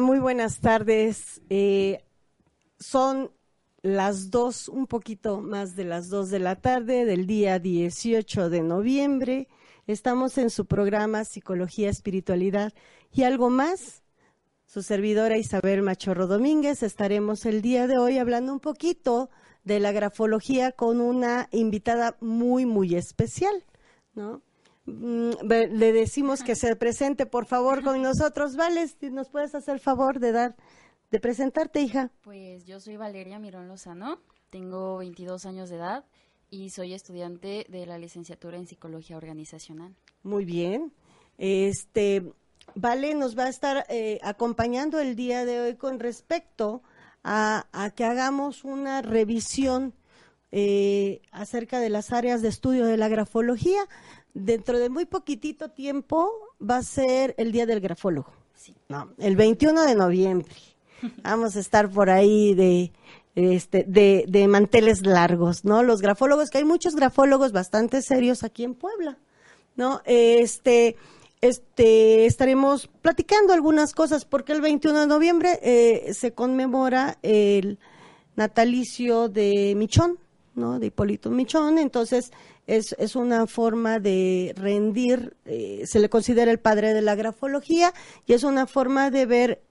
Muy buenas tardes. Eh, son las dos, un poquito más de las dos de la tarde del día 18 de noviembre. Estamos en su programa Psicología, Espiritualidad y algo más. Su servidora Isabel Machorro Domínguez estaremos el día de hoy hablando un poquito de la grafología con una invitada muy, muy especial, ¿no? Mm, le decimos que se presente, por favor, con nosotros. Vale, ¿nos puedes hacer favor de dar, de presentarte, hija? Pues yo soy Valeria Mirón Lozano, tengo 22 años de edad y soy estudiante de la licenciatura en Psicología Organizacional. Muy bien. Este, Vale nos va a estar eh, acompañando el día de hoy con respecto a, que hagamos una revisión eh, acerca de las áreas de estudio de la grafología dentro de muy poquitito tiempo va a ser el Día del Grafólogo. No, el 21 de noviembre. Vamos a estar por ahí de, este, de, de, manteles largos, ¿no? Los grafólogos, que hay muchos grafólogos bastante serios aquí en Puebla, ¿no? Este, este, estaremos platicando algunas cosas, porque el 21 de noviembre eh, se conmemora el natalicio de Michón, ¿no? De Hipólito Michón, entonces es, es una forma de rendir, eh, se le considera el padre de la grafología y es una forma de ver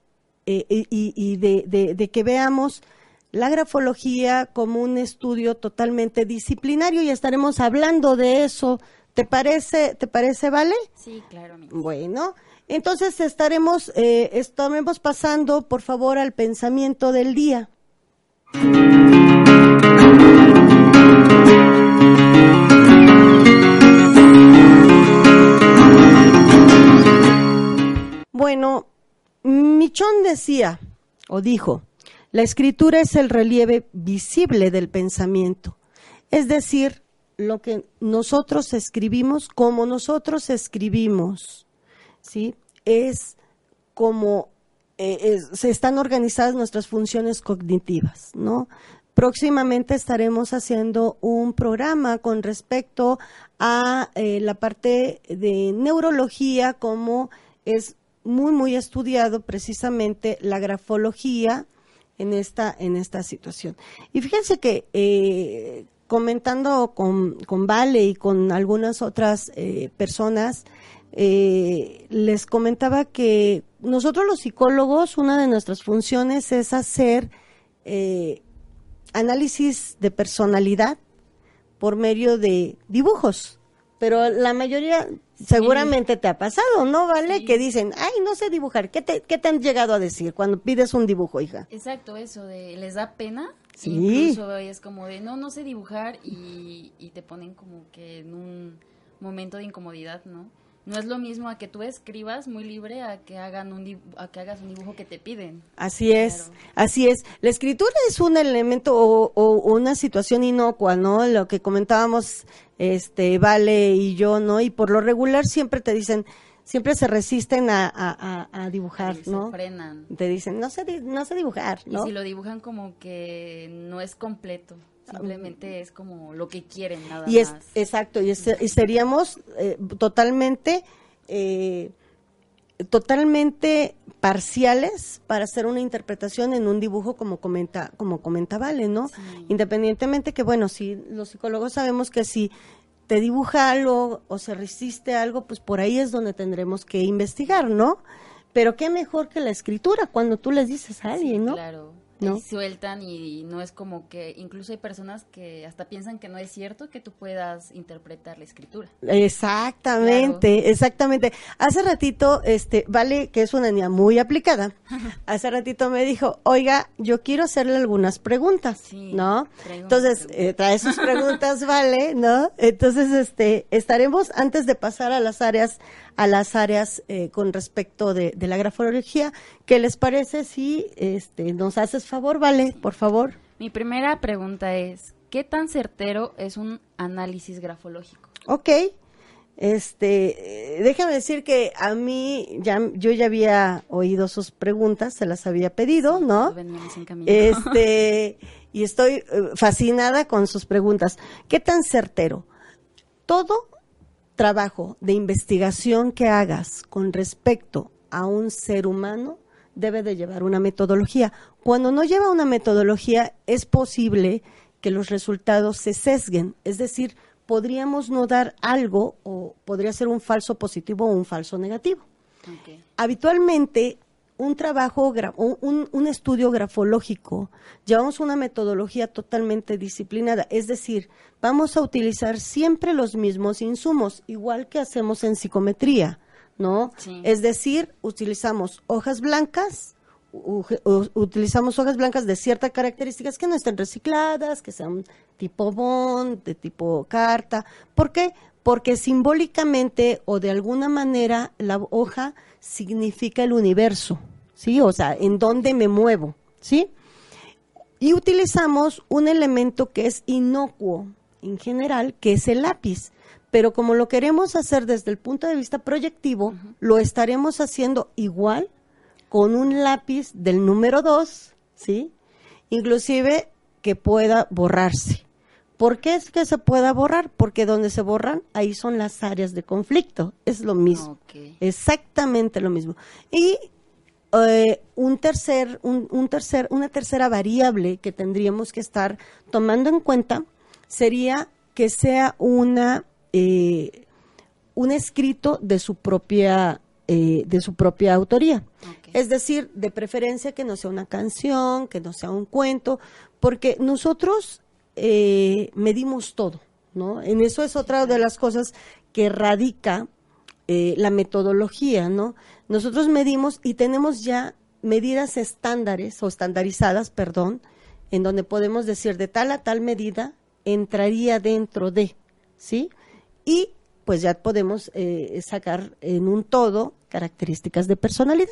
eh, y, de, de, que veamos la grafología como un estudio totalmente disciplinario y estaremos hablando de eso. ¿Te parece, te parece, vale? Sí, claro. Bueno, entonces estaremos, eh, estaremos pasando, por favor, al pensamiento del día. Bueno, Michón decía, o dijo, la escritura es el relieve visible del pensamiento, es decir, lo que nosotros escribimos, como nosotros escribimos, ¿sí? Es como eh, se están organizadas nuestras funciones cognitivas, ¿no? Próximamente estaremos haciendo un programa con respecto a eh, la parte de neurología, como es muy, muy estudiado precisamente la grafología en esta, en esta situación. Y fíjense que eh, comentando con, con, Vale y con algunas otras eh, personas, eh, les comentaba que nosotros los psicólogos, una de nuestras funciones es hacer análisis de personalidad por medio de dibujos, pero la mayoría Seguramente te ha pasado, ¿no? ¿Vale? Que dicen, ay, no sé dibujar. ¿Qué te, ¿Qué te han llegado a decir cuando pides un dibujo, hija? Exacto, eso de, les da pena. Sí. Incluso es como de, no, no sé dibujar y, y te ponen como que en un momento de incomodidad, ¿no? No es lo mismo a que tú escribas muy libre a que hagan un a que hagas un dibujo que te piden. Así es, así es. La escritura es un elemento o, o, una situación inocua, ¿no? Lo que comentábamos, este, Vale y yo, ¿no? Y por lo regular siempre te dicen, siempre se resisten a, a, a dibujar, ¿no? Se frenan. Te dicen, no sé, no sé dibujar, ¿no? Y si lo dibujan como que no es completo. Simplemente es como lo que quieren, nada y es, Exacto, y, seríamos eh, totalmente, eh, totalmente parciales para hacer una interpretación en un dibujo como comenta, como comenta Vale, ¿no? Independientemente que, bueno, si los psicólogos sabemos que si te dibuja algo o se resiste algo, pues por ahí es donde tendremos que investigar, ¿no? Pero qué mejor que la escritura cuando tú les dices a alguien, ¿no? Claro ¿no? sueltan y no es como que incluso hay personas que hasta piensan que no es cierto que tú puedas interpretar la escritura. Exactamente, exactamente. Hace ratito, este, Vale, que es una niña muy aplicada, hace ratito me dijo, oiga, yo quiero hacerle algunas preguntas, ¿no? Entonces, eh, trae sus preguntas, Vale, ¿no? Entonces, este, estaremos, antes de pasar a las áreas a las áreas eh, con respecto de, la grafología. ¿Qué les parece si este, nos haces favor, Vale, por favor? Mi primera pregunta es, ¿qué tan certero es un análisis grafológico? Ok, este, déjame decir que a mí ya yo ya había oído sus preguntas, se las había pedido, ¿no? Este, y estoy eh, fascinada con sus preguntas. ¿Qué tan certero? Todo trabajo de investigación que hagas con respecto a un ser humano debe de llevar una metodología. Cuando no lleva una metodología, es posible que los resultados se sesguen, es decir, podríamos no dar algo o podría ser un falso positivo o un falso negativo. Habitualmente, un trabajo, un, un, estudio grafológico, llevamos una metodología totalmente disciplinada, es decir, vamos a utilizar siempre los mismos insumos, igual que hacemos en psicometría, ¿no? Es decir, utilizamos hojas blancas, utilizamos hojas blancas de ciertas características que no estén recicladas, que sean tipo bond, de tipo carta. ¿Por qué? Porque simbólicamente o de alguna manera la hoja significa el universo, ¿sí? O sea, en dónde me muevo, ¿sí? Y utilizamos un elemento que es inocuo en general, que es el lápiz. Pero como lo queremos hacer desde el punto de vista proyectivo, lo estaremos haciendo igual con un lápiz del número 2, ¿sí? Inclusive que pueda borrarse. ¿Por qué es que se pueda borrar? Porque donde se borran, ahí son las áreas de conflicto. Es lo mismo. Exactamente lo mismo. Y eh, un tercer, un, tercer, una tercera variable que tendríamos que estar tomando en cuenta sería que sea una eh, un escrito de su propia eh, de su propia autoría. Es decir, de preferencia que no sea una canción, que no sea un cuento, porque nosotros eh, medimos todo, ¿no? En eso es otra de las cosas que radica eh, la metodología, ¿no? Nosotros medimos y tenemos ya medidas estándares o estandarizadas, perdón, en donde podemos decir de tal a tal medida entraría dentro de, ¿sí? Y pues ya podemos eh, sacar en un todo características de personalidad.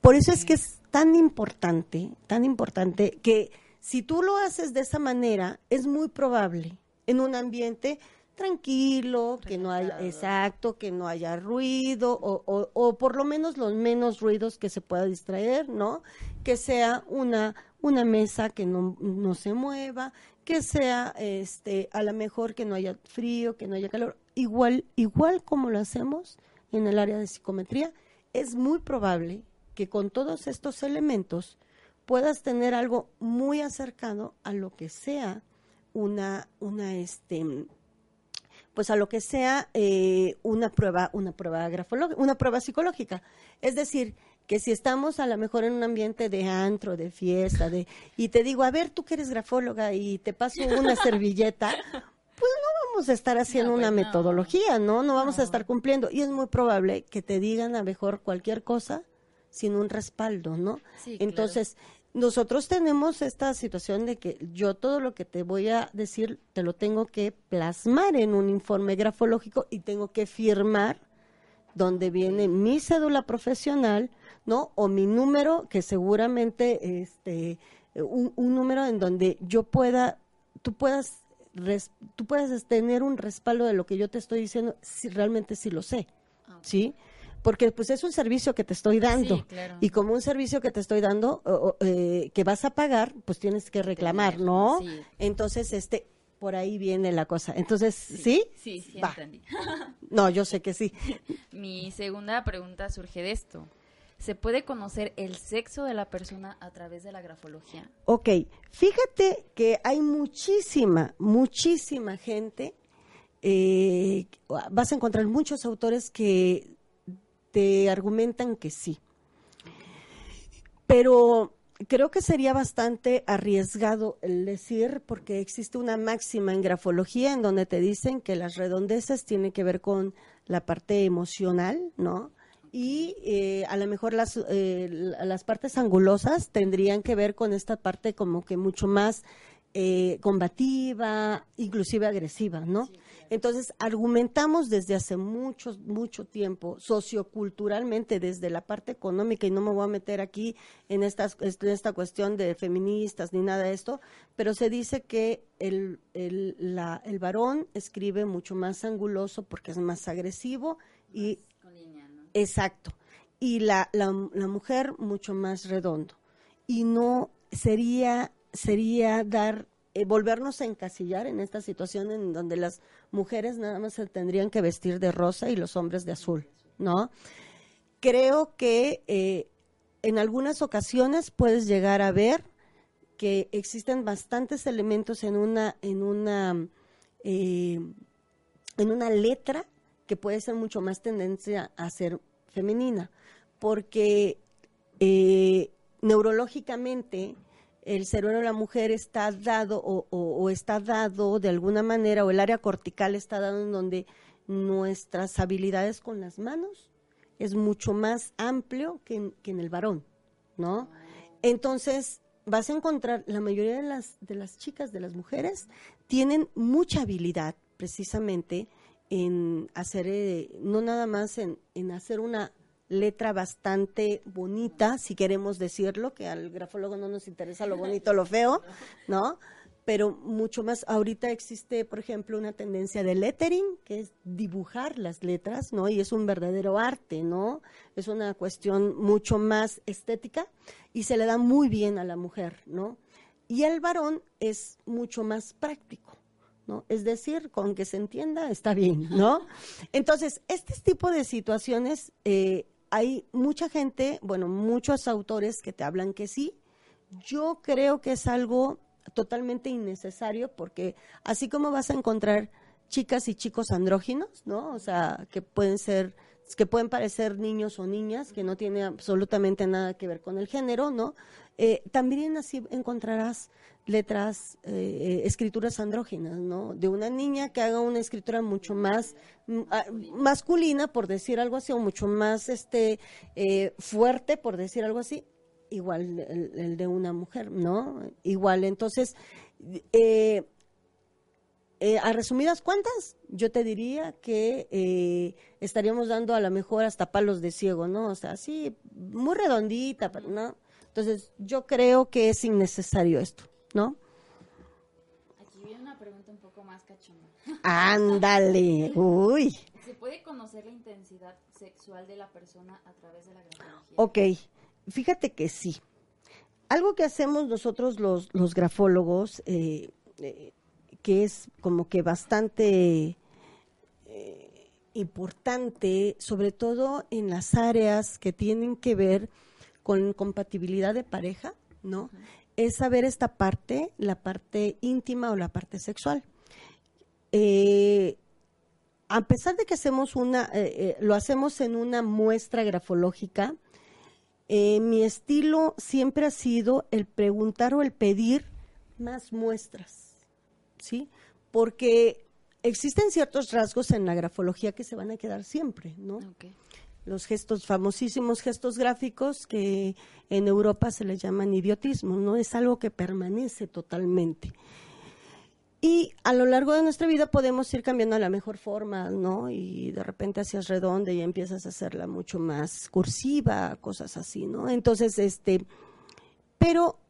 Por eso es que es tan importante, tan importante que si tú lo haces de esa manera, es muy probable en un ambiente tranquilo, que no haya, exacto, que no haya ruido o, o, por lo menos los menos ruidos que se pueda distraer, ¿no? Que sea una, una mesa que no, no se mueva, que sea este, a lo mejor que no haya frío, que no haya calor, igual, igual como lo hacemos en el área de psicometría, es muy probable que con todos estos elementos puedas tener algo muy acercado a lo que sea una, una este, pues a lo que sea eh, una prueba, una prueba grafológica, una prueba psicológica. Es decir, que si estamos a lo mejor en un ambiente de antro, de fiesta, de y te digo, a ver, tú que eres grafóloga y te paso una servilleta, pues no vamos a estar haciendo una pues metodología, ¿no? ¿no? vamos a estar cumpliendo. Y es muy probable que te digan a lo mejor cualquier cosa sin un respaldo, ¿no? Entonces, nosotros tenemos esta situación de que yo todo lo que te voy a decir te lo tengo que plasmar en un informe grafológico y tengo que firmar donde viene mi cédula profesional, ¿no? O mi número, que seguramente, este, un, número en donde yo pueda, tú puedas, tú puedas tener un respaldo de lo que yo te estoy diciendo, si realmente sí lo sé, ah, ¿sí? Porque pues es un servicio que te estoy dando. Y como un servicio que te estoy dando, eh, que vas a pagar, pues tienes que reclamar, ¿no? Entonces, este, por ahí viene la cosa. Entonces, ¿sí? Sí, sí, entendí. no, yo sé que sí. Mi segunda pregunta surge de esto. ¿Se puede conocer el sexo de la persona a través de la grafología? Ok, fíjate que hay muchísima, muchísima gente, eh, vas a encontrar muchos autores que te argumentan que sí. Pero creo que sería bastante arriesgado el decir, porque existe una máxima en grafología en donde te dicen que las redondeces tienen que ver con la parte emocional, ¿no? y eh, a lo mejor las, eh, las partes angulosas tendrían que ver con esta parte como que mucho más eh, combativa, inclusive agresiva, ¿no? Entonces, argumentamos desde hace mucho, mucho tiempo, socioculturalmente, desde la parte económica, y no me voy a meter aquí en, estas, en esta cuestión de feministas ni nada de esto, pero se dice que el, el, la, el varón escribe mucho más anguloso porque es más agresivo y Exacto. Y la, la, mujer mucho más redondo. Y no sería, sería dar, eh, volvernos a encasillar en esta situación en donde las mujeres nada más se tendrían que vestir de rosa y los hombres de azul, ¿no? Creo que eh, en algunas ocasiones puedes llegar a ver que existen bastantes elementos en una, en una, eh, en una letra que puede ser mucho más tendencia a ser femenina, porque eh, neurológicamente el cerebro de la mujer está dado o, está dado de alguna manera, o el área cortical está dado en donde nuestras habilidades con las manos es mucho más amplio que en, que en el varón, ¿no? Entonces, vas a encontrar, la mayoría de las, de las chicas, de las mujeres, tienen mucha habilidad precisamente en hacer, eh, no nada más en, en hacer una letra bastante bonita, si queremos decirlo, que al grafólogo no nos interesa lo bonito, lo feo, ¿no? pero mucho más. Ahorita existe, por ejemplo, una tendencia de lettering, que es dibujar las letras, ¿no? Y es un verdadero arte, ¿no? Es una cuestión mucho más estética y se le da muy bien a la mujer, ¿no? Y el varón es mucho más práctico. ¿No? Es decir, con que se entienda está bien, ¿no? Entonces, este tipo de situaciones, eh, hay mucha gente, bueno, muchos autores que te hablan que sí. Yo creo que es algo totalmente innecesario porque así como vas a encontrar chicas y chicos andróginos, ¿no? O sea, que pueden ser que pueden parecer niños o niñas, que no tiene absolutamente nada que ver con el género, ¿no? Eh, también así encontrarás letras, eh, escrituras andróginas, ¿no? De una niña que haga una escritura mucho más mm, ah, masculina, por decir algo así, o mucho más este eh, fuerte, por decir algo así, igual el, de una mujer, ¿no? Igual, entonces, eh, a resumidas cuentas, yo te diría que eh, estaríamos dando a lo mejor hasta palos de ciego, ¿no? O sea, sí, muy redondita, ¿no? Entonces, yo creo que es innecesario esto, ¿no? Aquí viene una pregunta un poco más cachonda. Ándale, uy. ¿Se puede conocer la intensidad sexual de la persona a través de la grafología? Ok, Fíjate que sí. Algo que hacemos nosotros los, los grafólogos, eh, eh, que es como que bastante eh, importante, sobre todo en las áreas que tienen que ver con compatibilidad de pareja, ¿no? Es saber esta parte, la parte íntima o la parte sexual. a pesar de que hacemos una, lo hacemos en una muestra grafológica, eh, mi estilo siempre ha sido el preguntar o el pedir más muestras, ¿sí? Porque existen ciertos rasgos en la grafología que se van a quedar siempre, ¿no? Los gestos, famosísimos gestos gráficos que en Europa se les llaman idiotismo, ¿no? Es algo que permanece totalmente. Y a lo largo de nuestra vida podemos ir cambiando a la mejor forma, ¿no? Y de repente hacias redonda y empiezas a hacerla mucho más cursiva, cosas así, ¿no? Entonces, este, pero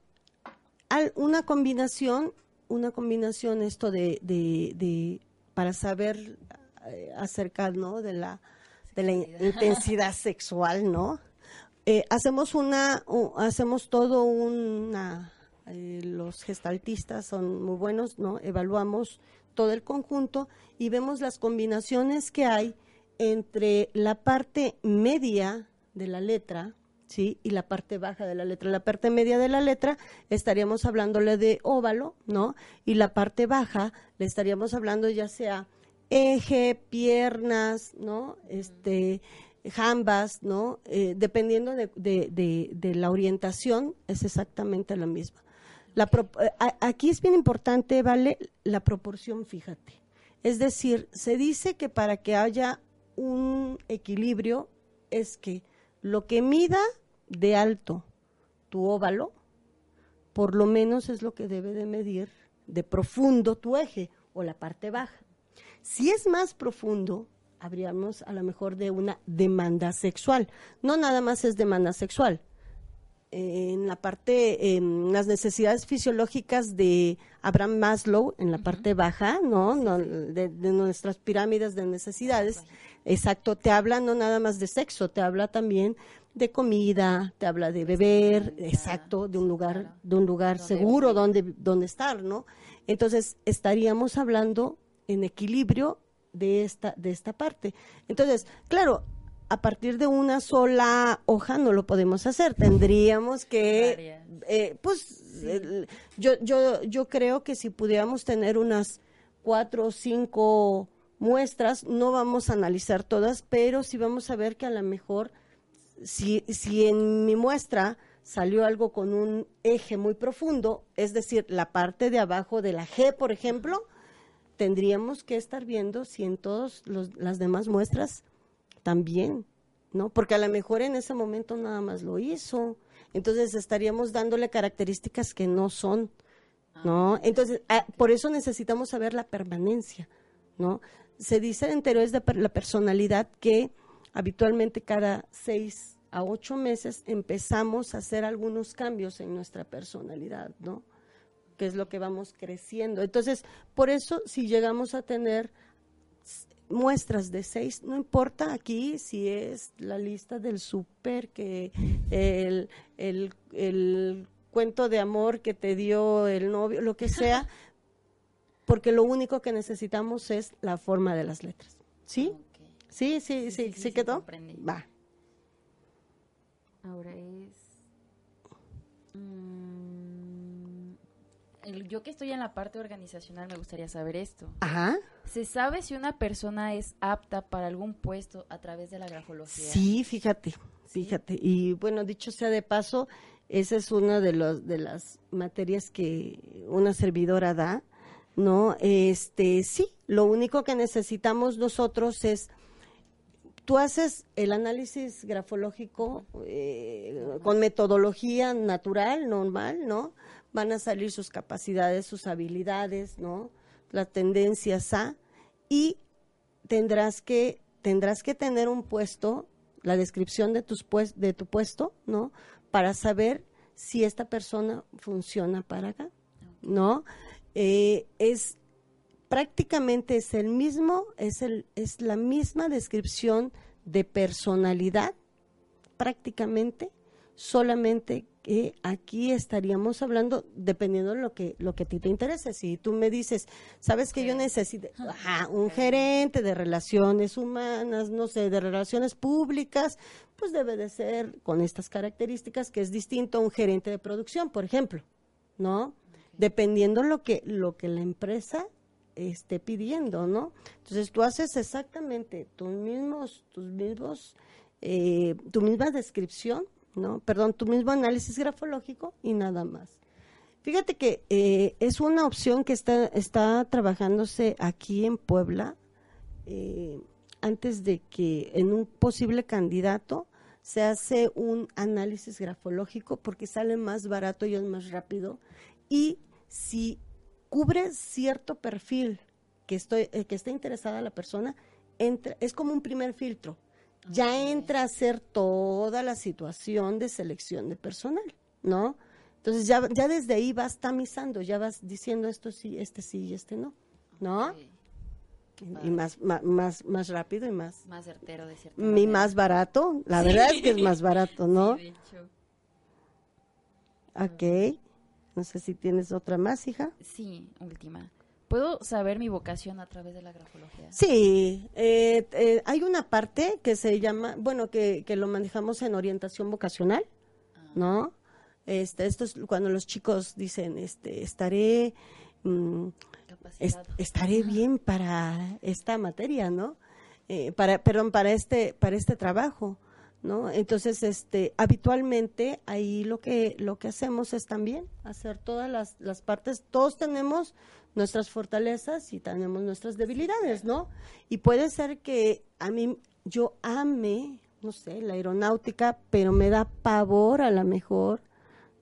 al, una combinación, una combinación esto de, de, de para saber eh, acercar, ¿no? De la, de la intensidad sexual, ¿no? Eh, hacemos una, hacemos todo una eh, los gestaltistas son muy buenos, ¿no? Evaluamos todo el conjunto y vemos las combinaciones que hay entre la parte media de la letra, ¿sí? Y la parte baja de la letra. La parte media de la letra estaríamos hablándole de óvalo, ¿no? Y la parte baja le estaríamos hablando ya sea eje, piernas, ¿no? Este, jambas, ¿no? Eh, dependiendo de, de, la orientación, es exactamente la misma. La eh, aquí es bien importante, ¿vale? La proporción, fíjate. Es decir, se dice que para que haya un equilibrio es que lo que mida de alto tu óvalo, por lo menos es lo que debe de medir de profundo tu eje o la parte baja. Si es más profundo, habríamos a lo mejor de una demanda sexual. No nada más es demanda sexual, en la parte, en las necesidades fisiológicas de Abraham Maslow, en la parte baja, ¿no? de, nuestras pirámides de necesidades. Exacto, te habla no nada más de sexo, te habla también de comida, te habla de beber, exacto, de un lugar, de un lugar seguro donde, donde estar, ¿no? Entonces, estaríamos hablando en equilibrio de esta, de esta parte. Entonces, claro, a partir de una sola hoja no lo podemos hacer. Tendríamos que, eh, pues, yo, yo, yo creo que si pudiéramos tener unas cuatro o cinco muestras, no vamos a analizar todas, pero sí vamos a ver que a lo mejor, si, si en mi muestra salió algo con un eje muy profundo, es decir, la parte de abajo de la G, por ejemplo, tendríamos que estar viendo si en todas las demás muestras también, ¿no? Porque a lo mejor en ese momento nada más lo hizo. Entonces estaríamos dándole características que no son, ¿no? Ah, Entonces, ah, por eso necesitamos saber la permanencia, ¿no? Se dice en teorías de la personalidad que habitualmente cada seis a ocho meses empezamos a hacer algunos cambios en nuestra personalidad, ¿no? Que es lo que vamos creciendo. Entonces, por eso si llegamos a tener muestras de seis, no importa aquí si es la lista del súper, que el, el, cuento de amor que te dio el novio, lo que sea, porque lo único que necesitamos es la forma de las letras. ¿Sí? Sí, sí, sí, sí, quedó. Va. Ahora es... yo que estoy en la parte organizacional me gustaría saber esto. Ajá. ¿Se sabe si una persona es apta para algún puesto a través de la grafología? Sí, fíjate, fíjate. Y bueno, dicho sea de paso, esa es una de los de las materias que una servidora da, ¿no? Este, sí, lo único que necesitamos nosotros es tú haces el análisis grafológico eh, con metodología natural, normal, ¿no? van a salir sus capacidades, sus habilidades, ¿no? Las tendencias a y tendrás que tendrás que tener un puesto, la descripción de tus pues, de tu puesto, ¿no? Para saber si esta persona funciona para acá, ¿no? Eh, es prácticamente es el mismo, es el es la misma descripción de personalidad, prácticamente, solamente que aquí estaríamos hablando dependiendo de lo que lo que a ti te interese. Si tú me dices, sabes que yo necesito un gerente de relaciones humanas, no sé, de relaciones públicas, pues debe de ser con estas características que es distinto a un gerente de producción, por ejemplo, ¿no? Dependiendo lo que lo que la empresa esté pidiendo, ¿no? Entonces tú haces exactamente tus mismos tus mismos eh, tu misma descripción ¿no? Perdón, tu mismo análisis grafológico y nada más. Fíjate que eh, es una opción que está, está trabajándose aquí en Puebla eh, antes de que en un posible candidato se hace un análisis grafológico porque sale más barato y es más rápido y si cubre cierto perfil que estoy eh, que está interesada la persona entra, es como un primer filtro ya entra a ser toda la situación de selección de personal, ¿no? Entonces ya, ya desde ahí vas tamizando, ya vas diciendo esto sí, este sí y este no, ¿no? Y, más, más, más, rápido y más... Más certero, de cierto Y más barato, la verdad es que es más barato, ¿no? Sí, de hecho. Ok, no sé si tienes otra más, hija. Sí, última. ¿Puedo saber mi vocación a través de la grafología? Sí, eh, eh, hay una parte que se llama, bueno, que, que lo manejamos en orientación vocacional, ah. ¿no? Este, esto es cuando los chicos dicen, este, estaré, mm, estaré bien para esta materia, ¿no? Eh, para, perdón, para este, para este trabajo. ¿No? Entonces, este, habitualmente ahí lo que, lo que hacemos es también hacer todas las, las partes, todos tenemos nuestras fortalezas y tenemos nuestras debilidades, ¿no? Y puede ser que a mí, yo ame, no sé, la aeronáutica, pero me da pavor a lo mejor,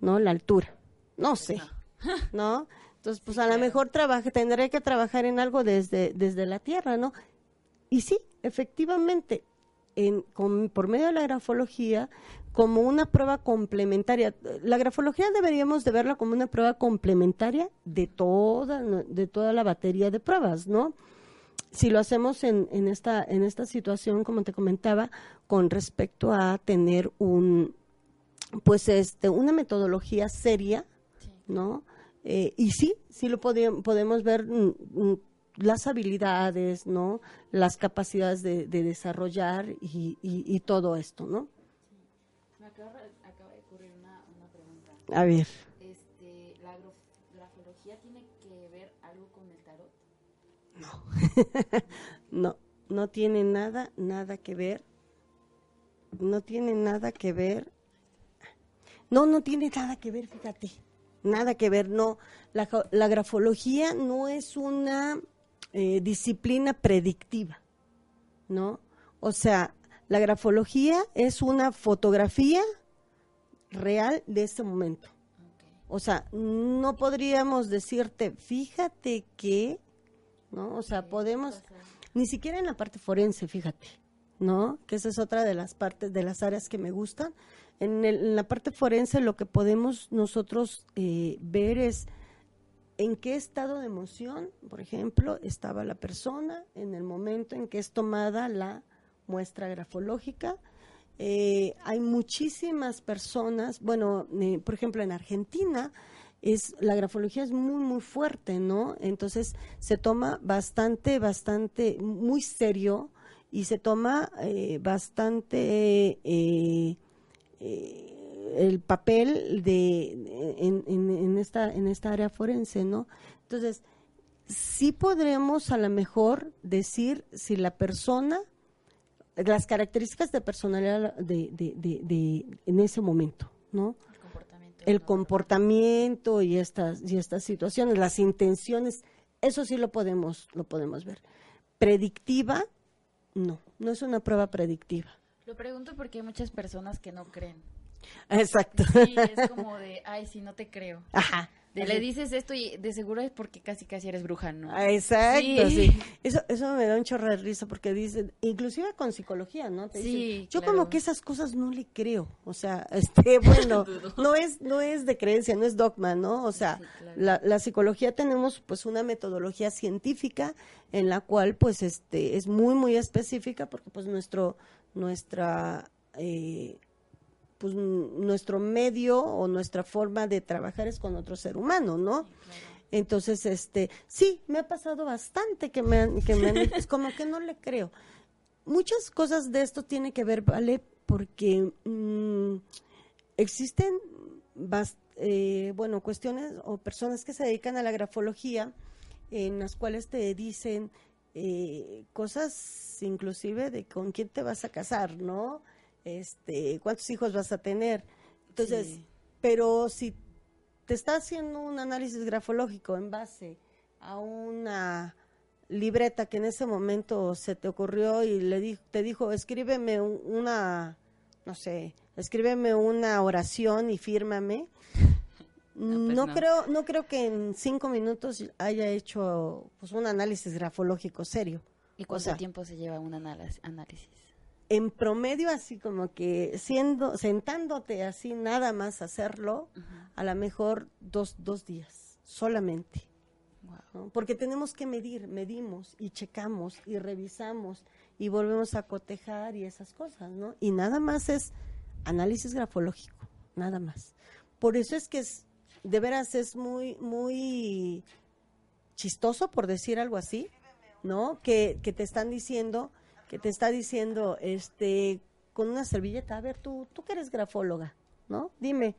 ¿no? La altura, no sé, ¿no? Entonces, pues a lo mejor trabaje, tendré que trabajar en algo desde, desde la tierra, ¿no? Y sí, efectivamente, por medio de la grafología como una prueba complementaria. La grafología deberíamos de verla como una prueba complementaria de toda, de toda la batería de pruebas, ¿no? Si lo hacemos en, en, esta, en esta situación, como te comentaba, con respecto a tener un, pues este, una metodología seria, ¿no? Eh, y sí, sí lo podemos ver mm, mm, las habilidades, ¿no? Las capacidades de, desarrollar y, y, todo esto, ¿no? Me acaba, acaba, de ocurrir una, una pregunta. A ver. Este, ¿La grafología tiene que ver algo con el tarot? No. no, no tiene nada, nada que ver. No tiene nada que ver. No, no tiene nada que ver, fíjate nada que ver, no. La, la grafología no es una eh, disciplina predictiva, ¿no? O sea, la grafología es una fotografía real de ese momento. O sea, no podríamos decirte, fíjate que, ¿no? O sea, podemos, ni siquiera en la parte forense, fíjate, ¿no? Que esa es otra de las partes, de las áreas que me gustan. En, la parte forense lo que podemos nosotros eh, ver es en qué estado de emoción, por ejemplo, estaba la persona en el momento en que es tomada la muestra grafológica. Eh, hay muchísimas personas, bueno, eh, por ejemplo, en Argentina, es la grafología es muy muy fuerte, ¿no? Entonces se toma bastante bastante muy serio y se toma bastante eh, el papel de en, en, esta en esta área forense, ¿no? Entonces, sí podremos a lo mejor decir si la persona las características de personalidad de, de, de, en ese momento, ¿no? El comportamiento, el comportamiento y estas y estas situaciones, las intenciones, eso sí lo podemos lo podemos ver. Predictiva, no, no es una prueba predictiva. Lo pregunto porque hay muchas personas que no creen. Exacto. Sí, es como de, ay, si no te creo. Ajá. le dices esto y de seguro es porque casi casi eres bruja, ¿no? Ah, exacto, sí. Eso, eso me da un chorro de risa porque dicen, inclusive con psicología, ¿no? Te sí, yo como que esas cosas no le creo. O sea, este, bueno, no es, no es de creencia, no es dogma, ¿no? O sea, la, la psicología tenemos pues una metodología científica en la cual pues este es muy, muy específica porque pues nuestro nuestra eh, pues nuestro medio o nuestra forma de trabajar es con otro ser humano, ¿no? Entonces, este, sí, me ha pasado bastante que me, que me es como que no le creo. Muchas cosas de esto tiene que ver, ¿vale? Porque mm, existen, eh, bueno, cuestiones o personas que se dedican a la grafología en las cuales te dicen eh, cosas inclusive de con quién te vas a casar, ¿no? Este, cuántos hijos vas a tener. Entonces, pero si te está haciendo un análisis grafológico en base a una libreta que en ese momento se te ocurrió y le te dijo, escríbeme una, no sé, escríbeme una oración y fírmame. Pues no, creo, no creo que en cinco minutos haya hecho pues un análisis grafológico serio. ¿Y cuánto tiempo se lleva un análisis? En promedio, así como que siendo, sentándote así nada más hacerlo, a lo mejor dos, dos días, solamente. Porque tenemos que medir, medimos y checamos y revisamos y volvemos a cotejar y esas cosas, ¿no? Y nada más es análisis grafológico, nada más. Por eso es que es de veras es muy, muy chistoso, por decir algo así, ¿no? Que, que te están diciendo, que te está diciendo, este, con una servilleta, a ver, tú, tú que eres grafóloga, ¿no? Dime,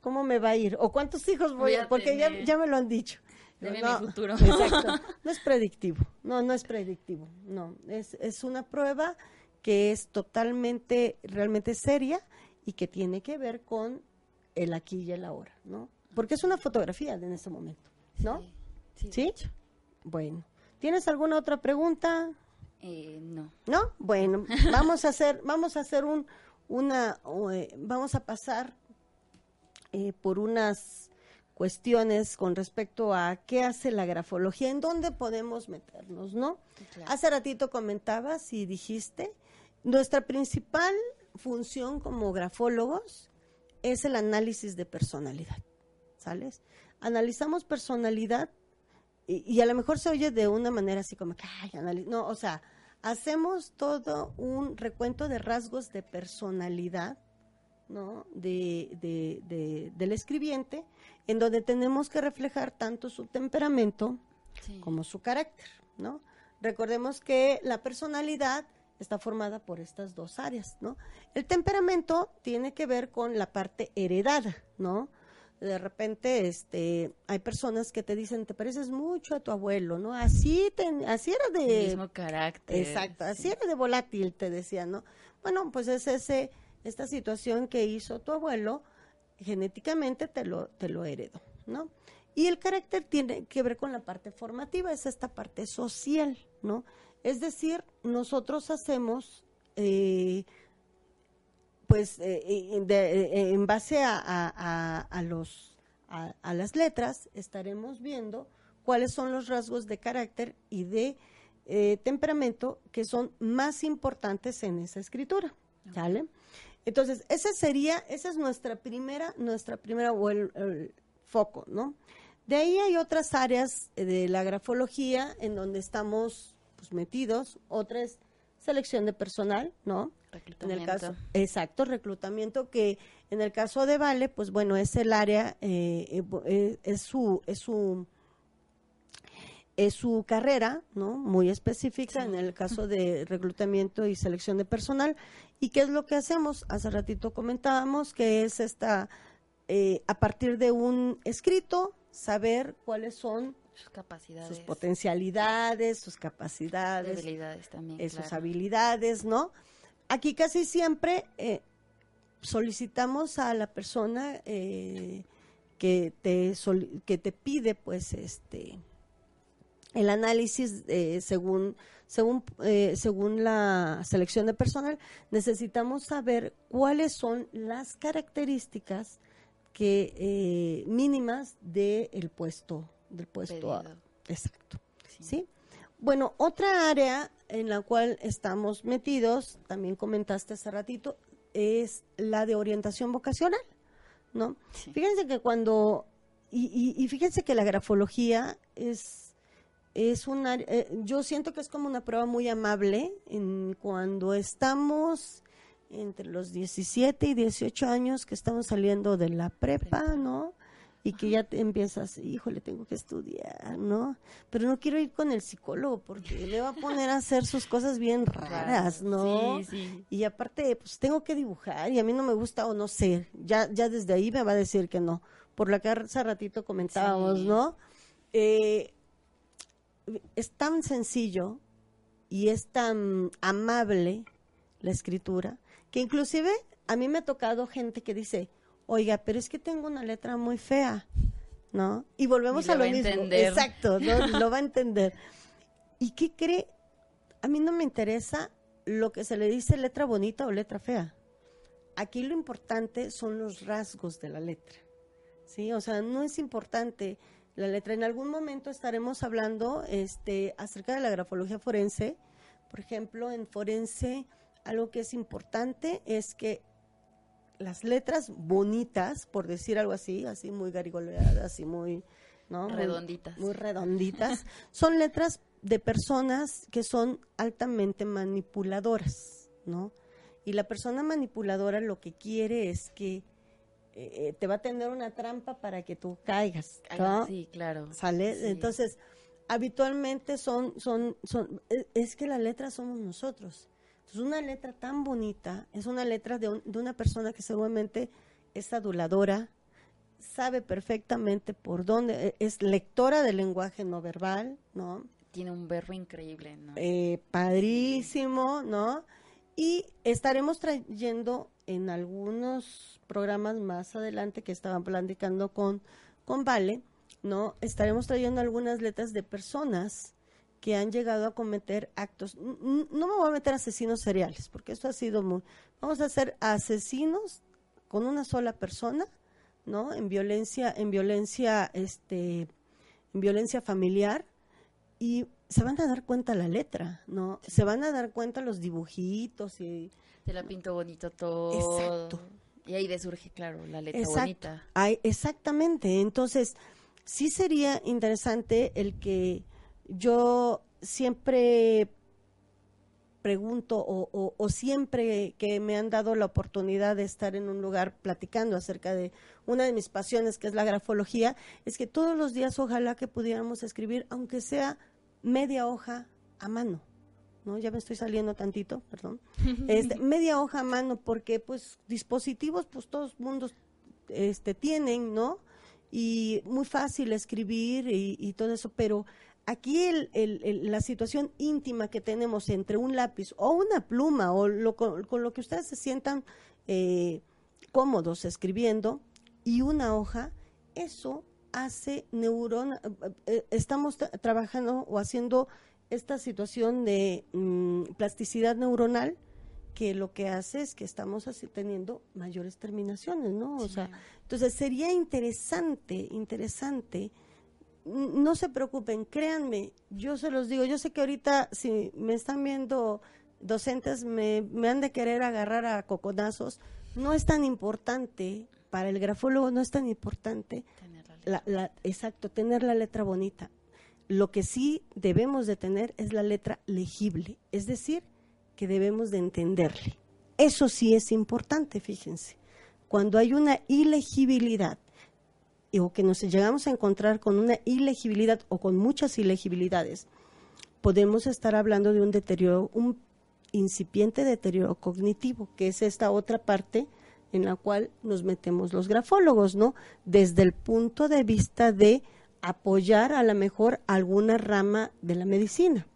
¿cómo me va a ir? ¿O cuántos hijos voy a, porque ya, ya me lo han dicho. no, mi futuro. Exacto. No es predictivo. No, no es predictivo. No, es, es una prueba que es totalmente, realmente seria y que tiene que ver con el aquí y el ahora, ¿no? Porque es una fotografía en ese momento, ¿no? Sí. ¿Sí? Bueno. ¿Tienes alguna otra pregunta? Eh, no. ¿No? Bueno, vamos a hacer, vamos a hacer un, una, eh, vamos a pasar eh, por unas cuestiones con respecto a qué hace la grafología, en dónde podemos meternos, ¿no? Hace ratito comentabas y dijiste, nuestra principal función como grafólogos es el análisis de personalidad. Analizamos personalidad y, a lo mejor se oye de una manera así como que, ay, no, o sea, hacemos todo un recuento de rasgos de personalidad, ¿no? De, de, del escribiente, en donde tenemos que reflejar tanto su temperamento como su carácter, ¿no? Recordemos que la personalidad está formada por estas dos áreas, ¿no? El temperamento tiene que ver con la parte heredada, ¿no? De repente, este, hay personas que te dicen, te pareces mucho a tu abuelo, ¿no? Así, te, así era de... Mismo carácter. Exacto, así era de volátil, te decía, ¿no? Bueno, pues es ese, esta situación que hizo tu abuelo, genéticamente te lo, te lo heredó, ¿no? Y el carácter tiene que ver con la parte formativa, es esta parte social, ¿no? Es decir, nosotros hacemos, eh, pues, eh, eh, en base a, los, a, las letras, estaremos viendo cuáles son los rasgos de carácter y de temperamento que son más importantes en esa escritura, ¿sale? Entonces, esa sería, esa es nuestra primera, nuestra primera o el foco, ¿no? De ahí hay otras áreas de la grafología en donde estamos pues, metidos. Otra es selección de personal, ¿no? En el caso, exacto, reclutamiento que en el caso de Vale, pues bueno, es el área, eh, eh, eh, es su, es su, es su carrera, ¿no? Muy específica en el caso de reclutamiento y selección de personal. ¿Y qué es lo que hacemos? Hace ratito comentábamos que es esta, a partir de un escrito, saber cuáles son sus capacidades, sus potencialidades, sus capacidades, habilidades también, eh, sus habilidades, ¿no? Aquí casi siempre eh, solicitamos a la persona eh, que te que te pide, pues, este, el análisis según según según la selección de personal necesitamos saber cuáles son las características que eh, mínimas del puesto, del puesto exacto. Sí. Bueno, otra área en la cual estamos metidos, también comentaste hace ratito, es la de orientación vocacional, ¿no? Fíjense que cuando, y, fíjense que la grafología es, es una, eh, yo siento que es como una prueba muy amable en cuando estamos entre los 17 y 18 años que estamos saliendo de la prepa, ¿no? Y que ya te empiezas, híjole, tengo que estudiar, ¿no? Pero no quiero ir con el psicólogo porque le va a poner a hacer sus cosas bien raras, ¿no? Sí, sí. Y aparte, pues tengo que dibujar y a mí no me gusta o no sé, ya, ya desde ahí me va a decir que no. Por la que hace ratito comentábamos, ¿no? Eh, es tan sencillo y es tan amable la escritura que inclusive a mí me ha tocado gente que dice, oiga, pero es que tengo una letra muy fea, ¿no? Y volvemos a lo, mismo. Exacto, lo va a entender. ¿Y qué cree? A mí no me interesa lo que se le dice letra bonita o letra fea. Aquí lo importante son los rasgos de la letra. ¿Sí? O sea, no es importante la letra. En algún momento estaremos hablando este acerca de la grafología forense. Por ejemplo, en forense algo que es importante es que las letras bonitas, por decir algo así, así muy garigoleadas y muy, ¿no? Redonditas. Muy, redonditas, son letras de personas que son altamente manipuladoras, ¿no? Y la persona manipuladora lo que quiere es que eh, te va a tener una trampa para que tú caigas, ¿no? Sí, claro. ¿Sale? Entonces, habitualmente son, son, son, e, es que las letras somos nosotros. Entonces, una letra tan bonita es una letra de, de una persona que seguramente es aduladora, sabe perfectamente por dónde, e, es lectora del lenguaje no verbal, ¿no? Tiene un verbo increíble, ¿no? Eh, padrísimo, ¿no? Y estaremos trayendo en algunos programas más adelante que estaban platicando con, con Vale, ¿no? Estaremos trayendo algunas letras de personas que han llegado a cometer actos. No me voy a meter asesinos seriales, porque esto ha sido muy... Vamos a hacer asesinos con una sola persona, ¿no? En violencia, en violencia, este, en violencia familiar y se van a dar cuenta la letra, ¿no? Se van a dar cuenta los dibujitos y... Se la pinto bonito todo. Exacto. Y ahí de surge, claro, la letra bonita. exactamente. Entonces, sí sería interesante el que yo siempre pregunto o, siempre que me han dado la oportunidad de estar en un lugar platicando acerca de una de mis pasiones, que es la grafología, es que todos los días ojalá que pudiéramos escribir, aunque sea media hoja a mano. ¿no? Ya me estoy saliendo tantito, perdón. Este, media hoja a mano porque pues dispositivos pues todos mundos este tienen, ¿no? Y muy fácil escribir y, todo eso, pero aquí el, la situación íntima que tenemos entre un lápiz o una pluma o lo, con, lo que ustedes se sientan eh, cómodos escribiendo y una hoja, eso hace neurona, eh, eh, estamos trabajando o haciendo esta situación de mm, plasticidad neuronal que lo que hace es que estamos así teniendo mayores terminaciones, ¿no? O sea, entonces sería interesante, interesante, no se preocupen, créanme, yo se los digo, yo sé que ahorita si me están viendo docentes me, me han de querer agarrar a coconazos, no es tan importante, para el grafólogo no es tan importante, la, la, exacto, tener la letra bonita. Lo que sí debemos de tener es la letra legible, es decir, que debemos de entenderle. Eso sí es importante, fíjense. Cuando hay una ilegibilidad o que nos llegamos a encontrar con una ilegibilidad o con muchas ilegibilidades, podemos estar hablando de un deterioro, un incipiente deterioro cognitivo, que es esta otra parte en la cual nos metemos los grafólogos, ¿no? Desde el punto de vista de apoyar a lo mejor alguna rama de la medicina.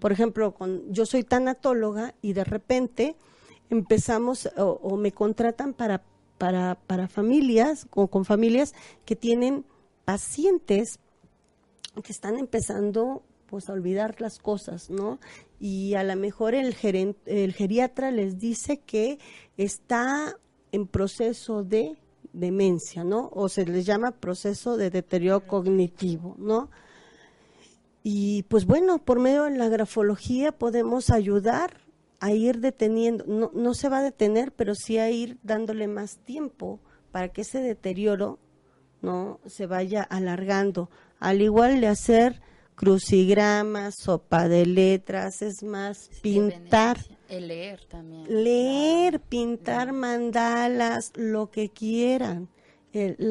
Por ejemplo, con, yo soy tanatóloga y de repente empezamos o, me contratan para, para, para familias, o con familias que tienen pacientes que están empezando pues a olvidar las cosas, ¿no? Y a lo mejor el, el geriatra les dice que está en proceso de demencia, ¿no? O se les llama proceso de deterioro cognitivo, ¿no? Y pues bueno, por medio de la grafología podemos ayudar a ir deteniendo, no, no se va a detener, pero sí a ir dándole más tiempo para que ese deterioro no se vaya alargando. Al igual de hacer crucigramas, sopa de letras, es más, pintar. El leer también. Leer, pintar mandalas, lo que quieran.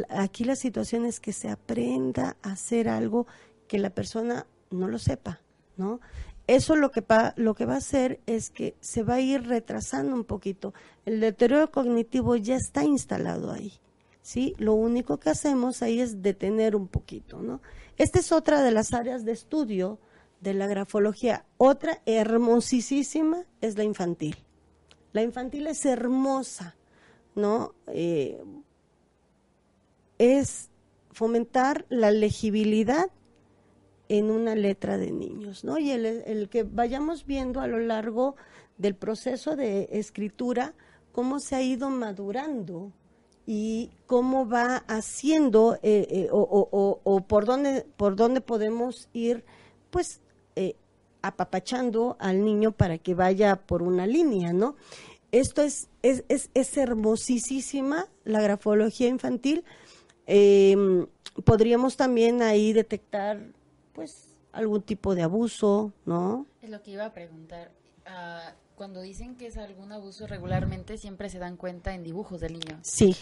aquí la situación es que se aprenda a hacer algo que la persona no lo sepa, ¿no? Eso lo que, lo que va a hacer es que se va a ir retrasando un poquito. El deterioro cognitivo ya está instalado ahí, ¿sí? Lo único que hacemos ahí es detener un poquito, ¿no? Esta es otra de las áreas de estudio de la grafología. Otra hermosísima es la infantil. La infantil es hermosa, ¿no? Eh, es fomentar la legibilidad en una letra de niños, ¿no? Y el, que vayamos viendo a lo largo del proceso de escritura cómo se ha ido madurando y cómo va haciendo eh, eh, o, por dónde por dónde podemos ir, pues eh, apapachando al niño para que vaya por una línea, ¿no? Esto es es, es, es hermosísima la grafología infantil. Em, podríamos también ahí detectar pues algún tipo de abuso, ¿no? Es lo que iba a preguntar. Ah, cuando dicen que es algún abuso regularmente siempre se dan cuenta en dibujos del niño. Sí,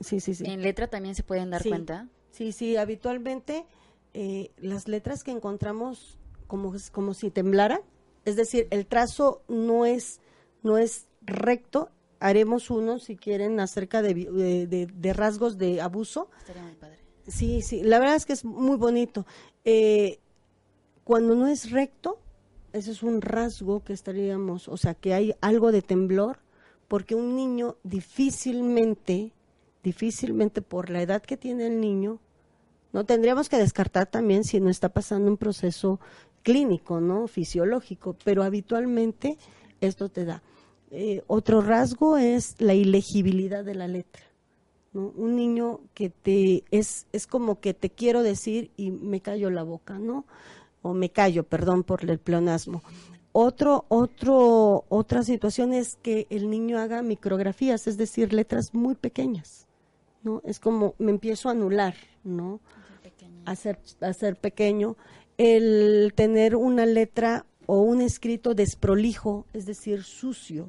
sí, sí, sí. ¿En letra también se pueden dar cuenta? Sí, sí, habitualmente eh, las letras que encontramos como, como si temblara, es decir, el trazo no es, no es recto, haremos uno si quieren acerca de, de, de rasgos de abuso. Estaría muy padre. Sí, sí, la verdad es que es muy bonito. Eh, cuando no es recto, ese es un rasgo que estaríamos, o sea, que hay algo de temblor, porque un niño difícilmente, difícilmente por la edad que tiene el niño, no tendríamos que descartar también si no está pasando un proceso clínico, ¿no? Fisiológico, pero habitualmente esto te da. Eh, otro rasgo es la ilegibilidad de la letra. Un niño que te es, es como que te quiero decir y me callo la boca, ¿no? O me callo, perdón por el pleonasmo. Otro, otro, otra situación es que el niño haga micrografías, es decir, letras muy pequeñas, ¿no? Es como me empiezo a anular, ¿no? A ser, a ser pequeño. El tener una letra o un escrito desprolijo, es decir, sucio,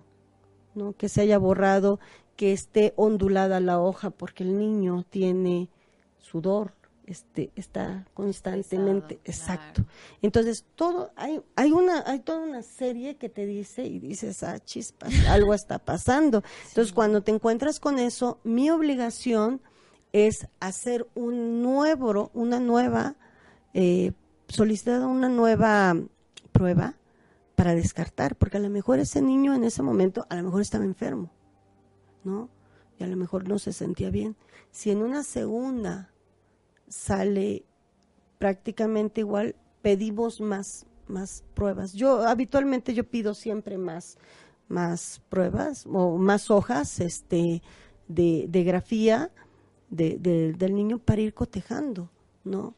¿no? Que se haya borrado que esté ondulada la hoja porque el niño tiene sudor, este está constantemente exacto. Entonces todo hay hay una hay toda una serie que te dice y dices ah chispas algo está pasando entonces cuando te encuentras con eso mi obligación es hacer un nuevo una nueva eh, solicitar una nueva prueba para descartar porque a lo mejor ese niño en ese momento a lo mejor estaba enfermo no y a lo mejor no se sentía bien si en una segunda sale prácticamente igual, pedimos más, más pruebas. Yo habitualmente yo pido siempre más, más pruebas o más hojas este, de, de grafía de, del niño para ir cotejando, ¿no?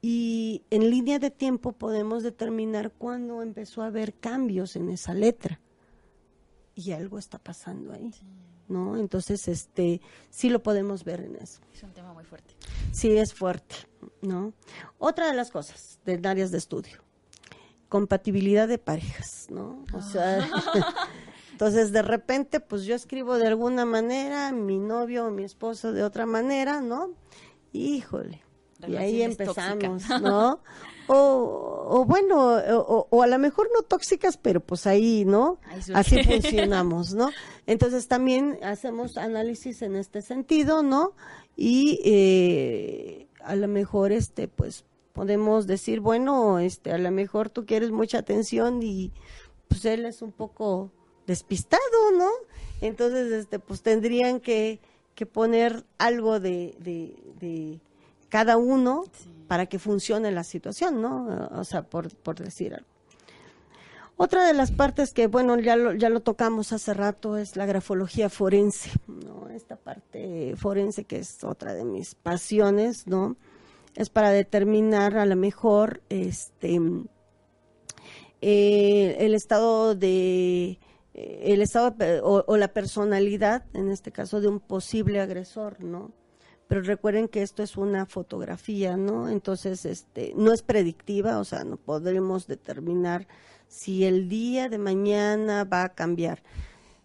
Y en línea de tiempo podemos determinar cuándo empezó a haber cambios en esa letra. Y algo está pasando ahí. ¿No? Entonces, este, sí lo podemos ver en eso. Es un tema muy fuerte. Sí, es fuerte, ¿no? Otra de las cosas de áreas de estudio, compatibilidad de parejas, ¿no? O sea, entonces de repente, pues yo escribo de alguna manera, mi novio o mi esposo de otra manera, ¿no? Híjole, y ahí empezamos, ¿no? O, bueno, o, a lo mejor no tóxicas, pero pues ahí, ¿no? Así funcionamos, ¿no? Entonces también hacemos análisis en este sentido, ¿no? Y eh, a lo mejor, este, pues podemos decir, bueno, este, a lo mejor tú quieres mucha atención y pues él es un poco despistado, ¿no? Entonces, este, pues tendrían que, que poner algo de, de cada uno para que funcione la situación, ¿no? O sea, por, por decir algo. Otra de las partes que, bueno, ya lo, ya lo tocamos hace rato es la grafología forense, ¿no? Esta parte forense que es otra de mis pasiones, ¿no? Es para determinar a lo mejor este eh, el estado de eh, el estado o, o, la personalidad, en este caso, de un posible agresor, ¿no? Pero recuerden que esto es una fotografía, ¿no? Entonces, este, no es predictiva, o sea, no podremos determinar si el día de mañana va a cambiar.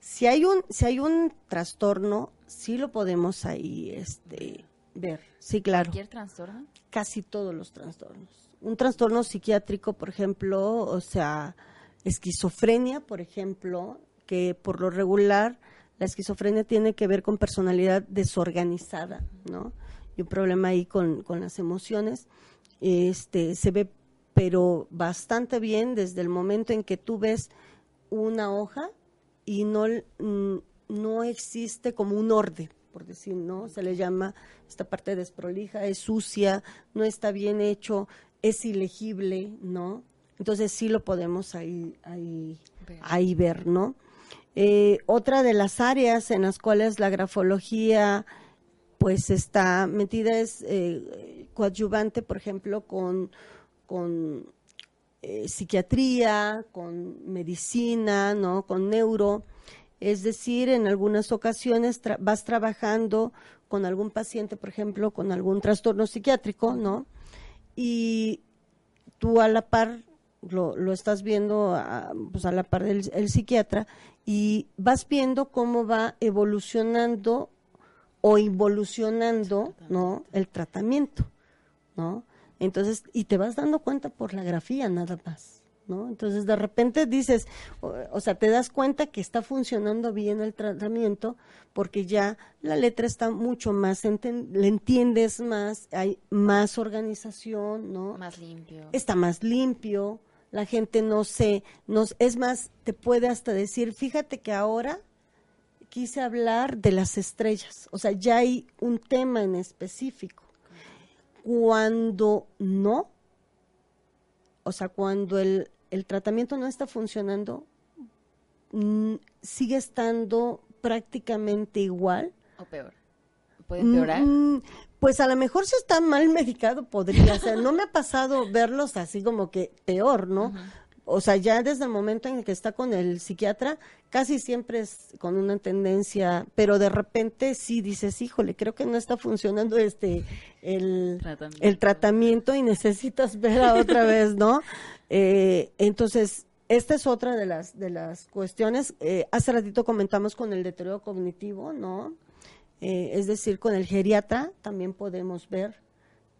Si hay un, si hay un trastorno, sí lo podemos ahí, este, ver. Sí, claro. ¿Cualquier trastorno? Casi todos los trastornos. Un trastorno psiquiátrico, por ejemplo, o sea, esquizofrenia, por ejemplo, que por lo regular la esquizofrenia tiene que ver con personalidad desorganizada, ¿no? Y un problema ahí con, las emociones. Este, se ve, pero bastante bien desde el momento en que tú ves una hoja y no, mm, no existe como un orden, por decir, ¿no? Se le llama esta parte desprolija, es sucia, no está bien hecho, es ilegible, ¿no? Entonces sí lo podemos ahí, ahí, ahí ver, ¿no? Eh, otra de las áreas en las cuales la grafología pues está metida es eh, coadyuvante, por ejemplo, con, con eh, psiquiatría, con medicina, ¿no? con neuro. Es decir, en algunas ocasiones vas trabajando con algún paciente, por ejemplo, con algún trastorno psiquiátrico, ¿no? Y tú a la par lo, lo estás viendo a, pues a la par del el psiquiatra y vas viendo cómo va evolucionando o involucionando, ¿no? El tratamiento, ¿no? Entonces, y te vas dando cuenta por la grafía nada más, ¿no? Entonces, de repente dices, o, sea, te das cuenta que está funcionando bien el tratamiento porque ya la letra está mucho más, le entiendes más, hay más organización, ¿no? Más limpio. Está más limpio, la gente no se, nos, es más, te puede hasta decir, fíjate que ahora quise hablar de las estrellas, o sea, ya hay un tema en específico. Cuando no, o sea, cuando el, el tratamiento no está funcionando, mm, sigue estando prácticamente igual. O peor. ¿Puede empeorar? Mm, pues a lo mejor si está mal medicado podría ser. No me ha pasado verlos así como que peor, ¿no? O sea, ya desde el momento en que está con el psiquiatra, casi siempre es con una tendencia, pero de repente sí dices, híjole, creo que no está funcionando este el tratamiento, el tratamiento y necesitas ver a otra vez, ¿no? Eh, entonces, esta es otra de las de las cuestiones. Eh, hace ratito comentamos con el deterioro cognitivo, ¿no? Eh, es decir, con el geriatra también podemos ver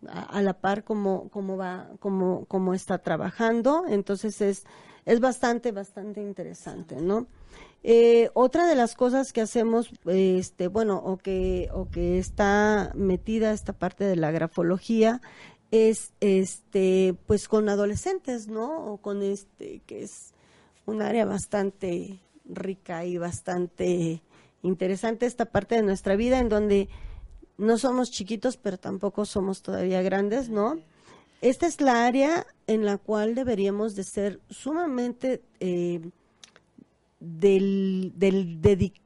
a, la par cómo, cómo va, cómo, cómo está trabajando. Entonces es, es bastante, bastante interesante, ¿no? Eh, otra de las cosas que hacemos, este, bueno, o que, o que está metida esta parte de la grafología, es este, pues con adolescentes, ¿no? O con este, que es un área bastante rica y bastante interesante esta parte de nuestra vida en donde no somos chiquitos, pero tampoco somos todavía grandes, ¿no? Esta es la área en la cual deberíamos de ser sumamente eh, del,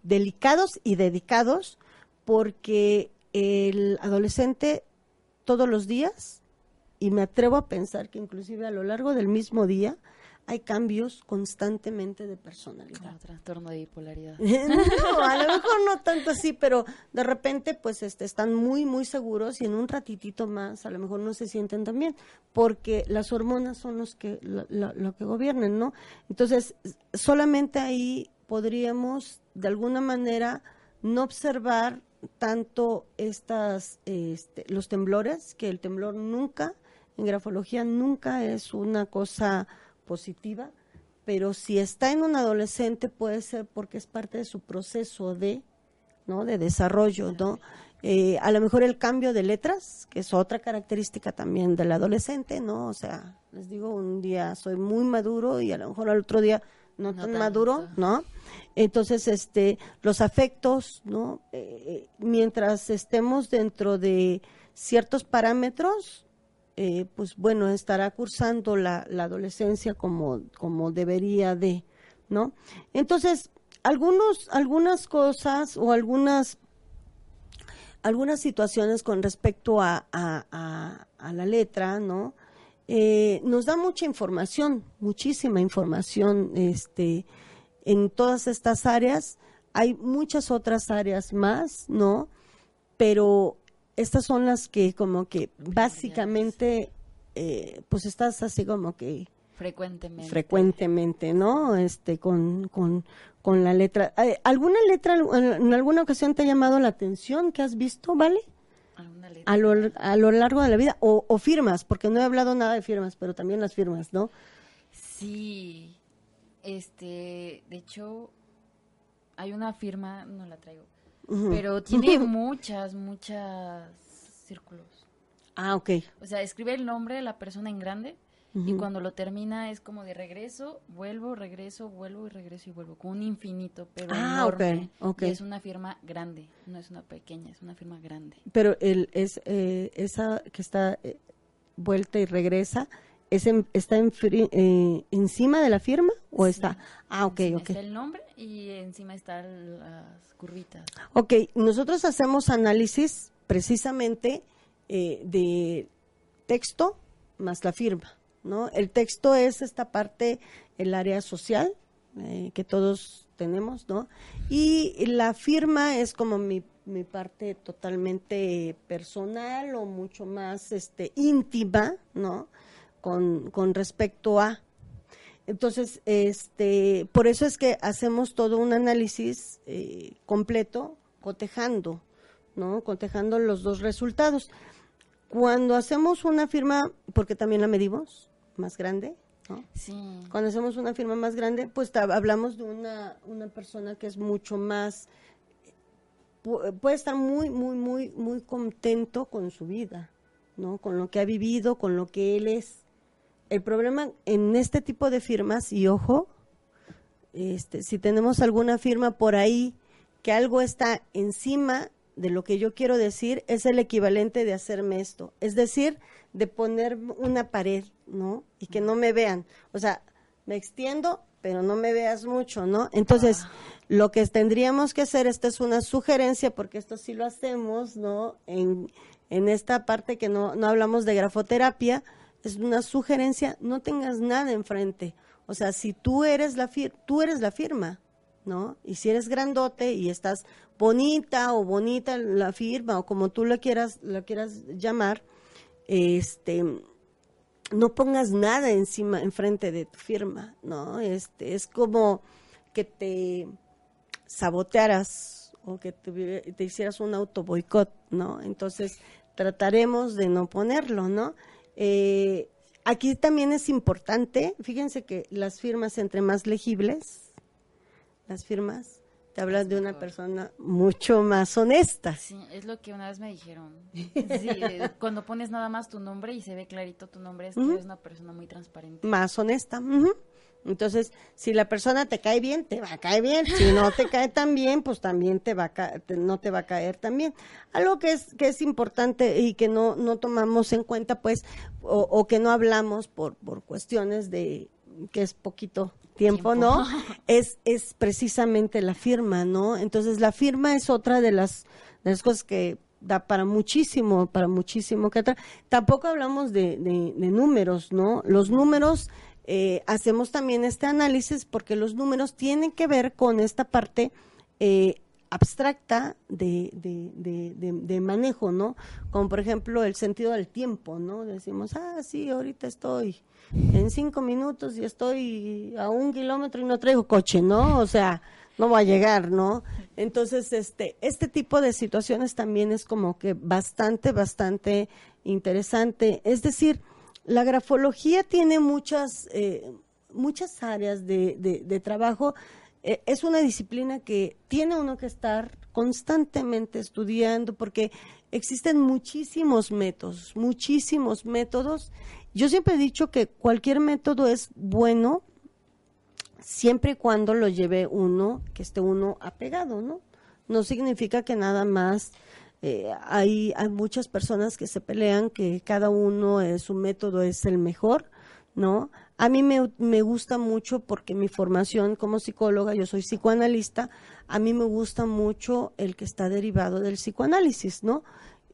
delicados y dedicados porque el adolescente todos los días, y me atrevo a pensar que inclusive a lo largo del mismo día, hay cambios constantemente de personalidad. Como trastorno de bipolaridad. no, a lo mejor no tanto así, pero de repente pues este, están muy, muy seguros y en un ratitito más a lo mejor no se sienten tan bien, porque las hormonas son los que, lo, que gobiernan, ¿no? Entonces, solamente ahí podríamos de alguna manera no observar tanto estas, este, los temblores, que el temblor nunca, en grafología nunca es una cosa positiva, pero si está en un adolescente puede ser porque es parte de su proceso de, ¿no? De desarrollo, ¿no? Eh, a lo mejor el cambio de letras, que es otra característica también del adolescente, ¿no? O sea, les digo, un día soy muy maduro y a lo mejor al otro día no, tan maduro, ¿no? Entonces, este, los afectos, ¿no? Eh, eh, mientras estemos dentro de ciertos parámetros, eh, pues bueno, estará cursando la, adolescencia como, como debería de, ¿no? Entonces, algunos, algunas cosas o algunas, algunas situaciones con respecto a, la letra, ¿no? Eh, nos da mucha información, muchísima información, este, en todas estas áreas. Hay muchas otras áreas más, ¿no? Pero estas son las que como que básicamente, eh, pues estás así como que... Frecuentemente. Frecuentemente, ¿no? Este, con, con, con la letra. Eh, ¿Alguna letra en alguna ocasión te ha llamado la atención que has visto, vale? A lo, a lo largo de la vida. O, o firmas, porque no he hablado nada de firmas, pero también las firmas, ¿no? Sí. Este, de hecho, hay una firma, no la traigo, pero tiene muchas, muchas círculos. Ah, ok. O sea, escribe el nombre de la persona en grande y cuando lo termina es como de regreso, vuelvo, regreso, vuelvo y regreso y vuelvo, con un infinito, pero ah, enorme. Okay, es una firma grande, no es una pequeña, es una firma grande. Pero el, es eh, esa que está eh, vuelta y regresa, ¿Es ¿Está en, eh, encima de la firma o está? Ah, ok, ok. Está el nombre y encima están las curvitas. Ok, nosotros hacemos análisis precisamente eh, de texto más la firma, ¿no? El texto es esta parte, el área social eh, que todos tenemos, ¿no? Y la firma es como mi, mi parte totalmente personal o mucho más este, íntima, ¿no? Con, con respecto a. Entonces, este, por eso es que hacemos todo un análisis eh, completo, cotejando, ¿no? Cotejando los dos resultados. Cuando hacemos una firma, porque también la medimos, más grande, ¿no? Sí. Cuando hacemos una firma más grande, pues hablamos de una, una persona que es mucho más, puede estar muy, muy, muy, muy contento con su vida, ¿no? Con lo que ha vivido, con lo que él es el problema en este tipo de firmas, y ojo, este, si tenemos alguna firma por ahí que algo está encima de lo que yo quiero decir, es el equivalente de hacerme esto. Es decir, de poner una pared, ¿no? Y que no me vean. O sea, me extiendo, pero no me veas mucho, ¿no? Entonces, ah. lo que tendríamos que hacer, esta es una sugerencia, porque esto sí lo hacemos, ¿no? En, en esta parte que no, no hablamos de grafoterapia, es una sugerencia, no tengas nada enfrente. O sea, si tú eres la, tú eres la firma, ¿no? Y si eres grandote y estás bonita o bonita la firma o como tú la quieras, la quieras llamar, este, no pongas nada encima, enfrente de tu firma, ¿no? Este, es como que te sabotearas o que te, te hicieras un auto boicot, ¿no? Entonces, trataremos de no ponerlo, ¿no? Eh, aquí también es importante, fíjense que las firmas entre más legibles, las firmas, te hablas de una persona mucho más honesta. Sí, es lo que una vez me dijeron. Sí, cuando pones nada más tu nombre y se ve clarito tu nombre, es que eres una persona muy transparente. Más honesta. ujú. Entonces, si la persona te cae bien, te va a caer bien. Si no te cae tan bien, pues también te va a te- no te va a caer tan bien. Algo que es que es importante y que no no tomamos en cuenta, pues, o, o que no hablamos por por cuestiones de que es poquito tiempo, Tiempo. ¿no? Es es precisamente la firma, ¿no? Entonces, la firma es otra de las de las cosas que da para muchísimo, para muchísimo que atrás. Tampoco hablamos de, de- de números, ¿no? Los números, eh, hacemos también este análisis porque los números tienen que ver con esta parte eh, abstracta de, de, de, de- manejo, ¿no? Como por ejemplo el sentido del tiempo, ¿no? Decimos, ah, sí, ahorita estoy en cinco minutos y estoy a un kilómetro y no traigo coche, ¿no? O sea, no va a llegar, ¿no? Entonces, este, este tipo de situaciones también es como que bastante, bastante interesante. Es decir, la grafología tiene muchas, eh, muchas áreas de, trabajo. Eh, es una disciplina que tiene uno que estar constantemente estudiando porque existen muchísimos métodos, muchísimos métodos. Yo siempre he dicho que cualquier método es bueno siempre y cuando lo lleve uno, que esté uno apegado, ¿no? No significa que nada más eh, hay, hay muchas personas que se pelean que cada uno eh, su método es el mejor, ¿no? A mí me, me gusta mucho porque mi formación como psicóloga, yo soy psicoanalista, a mí me gusta mucho el que está derivado del psicoanálisis, ¿no?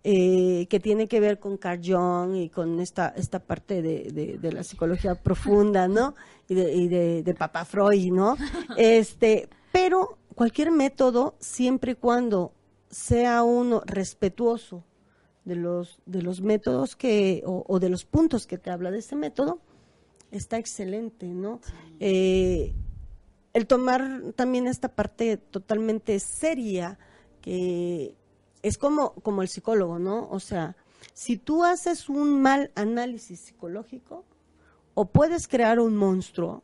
eh, que tiene que ver con Carl Jung y con esta, esta parte de, de- de la psicología profunda, ¿no? Y de, y de, de Papa Freud, ¿no? Este, pero cualquier método, siempre y cuando sea uno respetuoso de los, de los métodos que, o, o de los puntos que te habla de ese método, está excelente, ¿no? Eh, el tomar también esta parte totalmente seria, que es como, como el psicólogo, ¿no? O sea, si tú haces un mal análisis psicológico, o puedes crear un monstruo,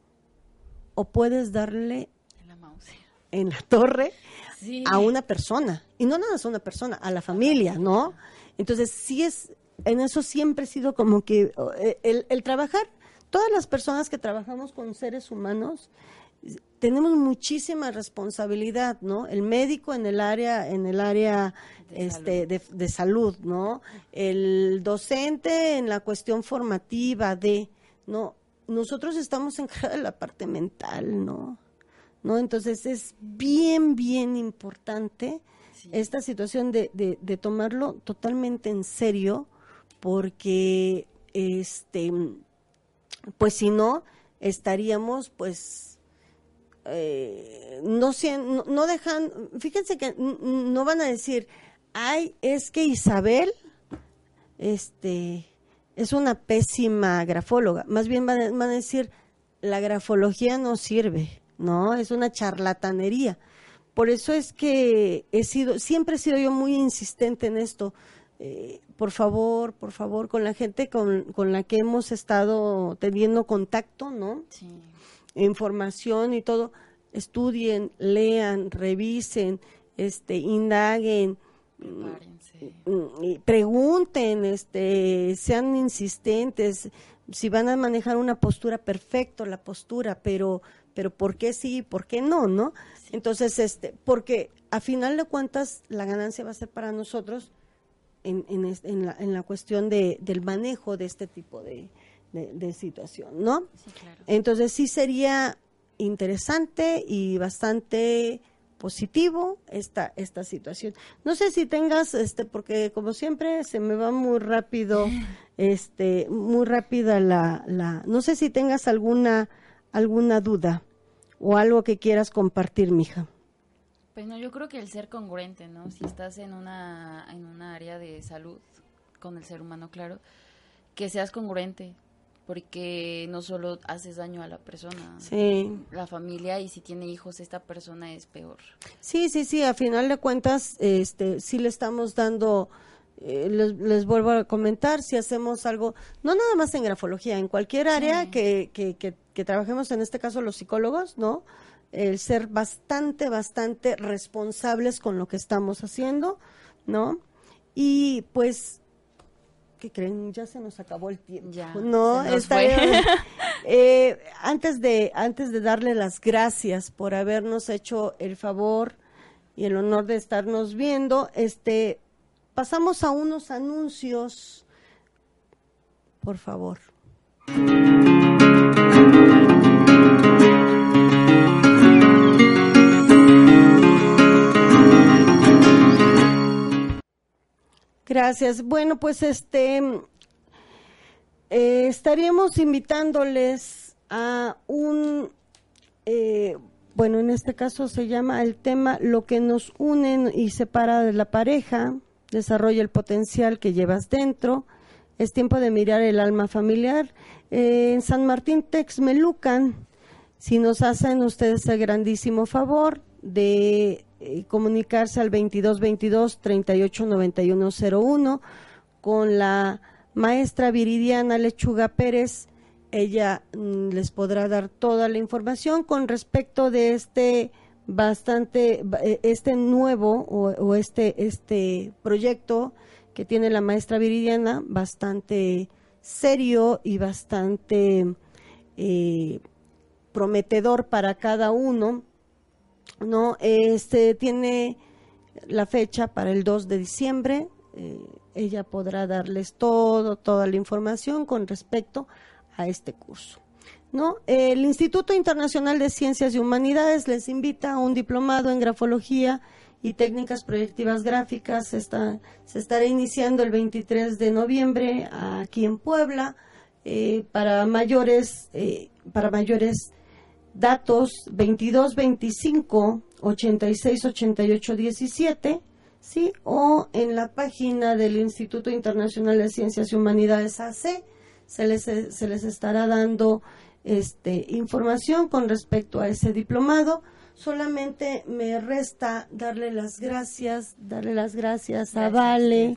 o puedes darle En la mouse. en la torre Sí. a una persona, y no nada más a una persona, a la familia, ¿no? Entonces, sí es, en eso siempre he sido como que eh, el, el trabajar, todas las personas que trabajamos con seres humanos, tenemos muchísima responsabilidad, ¿no? El médico en el área, en el área De este, de, de salud, ¿no? El docente en la cuestión formativa de, ¿no? Nosotros estamos de la parte mental, ¿no? ¿No? Entonces es bien, bien importante Sí. esta situación de, de, de tomarlo totalmente en serio, porque este pues si no, estaríamos pues eh, no, no, no dejan, fíjense que no van a decir, ay, es que Isabel, este, es una pésima grafóloga, más bien van a decir, la grafología no sirve, ¿no? Es una charlatanería. Por eso es que he sido, siempre he sido yo muy insistente en esto. Eh, por favor, por favor, con la gente con, con la que hemos estado teniendo contacto, ¿no? Sí. información y todo, estudien, lean, revisen, este, indaguen, Prepárense. mm, pregunten, este, sean insistentes, si van a manejar una postura, perfecto la postura, pero, pero ¿por qué sí, por qué no, no? Entonces, este, porque a final de cuentas la ganancia va a ser para nosotros en, en, en la, en la cuestión de, del manejo de este tipo de, de, de situación, ¿no? Sí, claro. Entonces sí sería interesante y bastante positivo esta esta situación. No sé si tengas este porque como siempre se me va muy rápido este muy rápida la la no sé si tengas alguna alguna duda o algo que quieras compartir, mija. Pues no, yo creo que el ser congruente, ¿no? Si estás en una, en una área de salud con el ser humano, claro, que seas congruente, porque no solo haces daño a la persona, Sí. la familia, y si tiene hijos, esta persona es peor. Sí, sí, sí, a final de cuentas, este, sí le estamos dando eh, les, les, vuelvo a comentar, si hacemos algo, no nada más en grafología, en cualquier área que, que, que, que, trabajemos, en este caso los psicólogos, ¿no? El ser bastante, bastante responsables con lo que estamos haciendo, ¿no? Y pues, ¿qué creen? Ya se nos acabó el tiempo. Ya, no, Está. Eh, antes de antes de darle las gracias por habernos hecho el favor y el honor de estarnos viendo, este pasamos a unos anuncios. Por favor. Gracias. Bueno, pues este eh, estaríamos invitándoles a un, eh, bueno, en este caso se llama el tema Lo que nos une y separa de la pareja, desarrolla el potencial que llevas dentro, es tiempo de mirar el alma familiar. Eh, en San Martín Texmelucan, si nos hacen ustedes el grandísimo favor de eh, comunicarse al 2222 389101 con la maestra Viridiana Lechuga Pérez. Ella mm, les podrá dar toda la información con respecto de este bastante eh, este nuevo o, o este este proyecto que tiene la maestra Viridiana bastante serio y bastante eh, prometedor para cada uno no este tiene la fecha para el 2 de diciembre eh, ella podrá darles todo toda la información con respecto a este curso no el Instituto Internacional de Ciencias y Humanidades les invita a un diplomado en grafología y técnicas proyectivas gráficas. Está, se estará iniciando el 23 de noviembre aquí en Puebla eh, para mayores eh, para mayores datos 22 25 86 88 17 sí o en la página del Instituto Internacional de Ciencias y Humanidades AC se les se les estará dando este información con respecto a ese diplomado solamente me resta darle las gracias darle las gracias, a Vale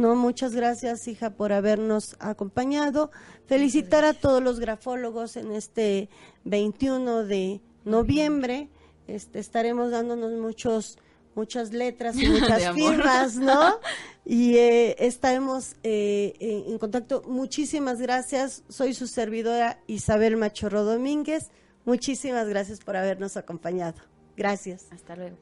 no, muchas gracias, hija, por habernos acompañado. Felicitar a todos los grafólogos en este 21 de noviembre. Este, estaremos dándonos muchos, muchas letras y muchas firmas, ¿no? Y eh, estaremos eh, en, en contacto. Muchísimas gracias. Soy su servidora Isabel Machorro Domínguez. Muchísimas gracias por habernos acompañado. Gracias. Hasta luego.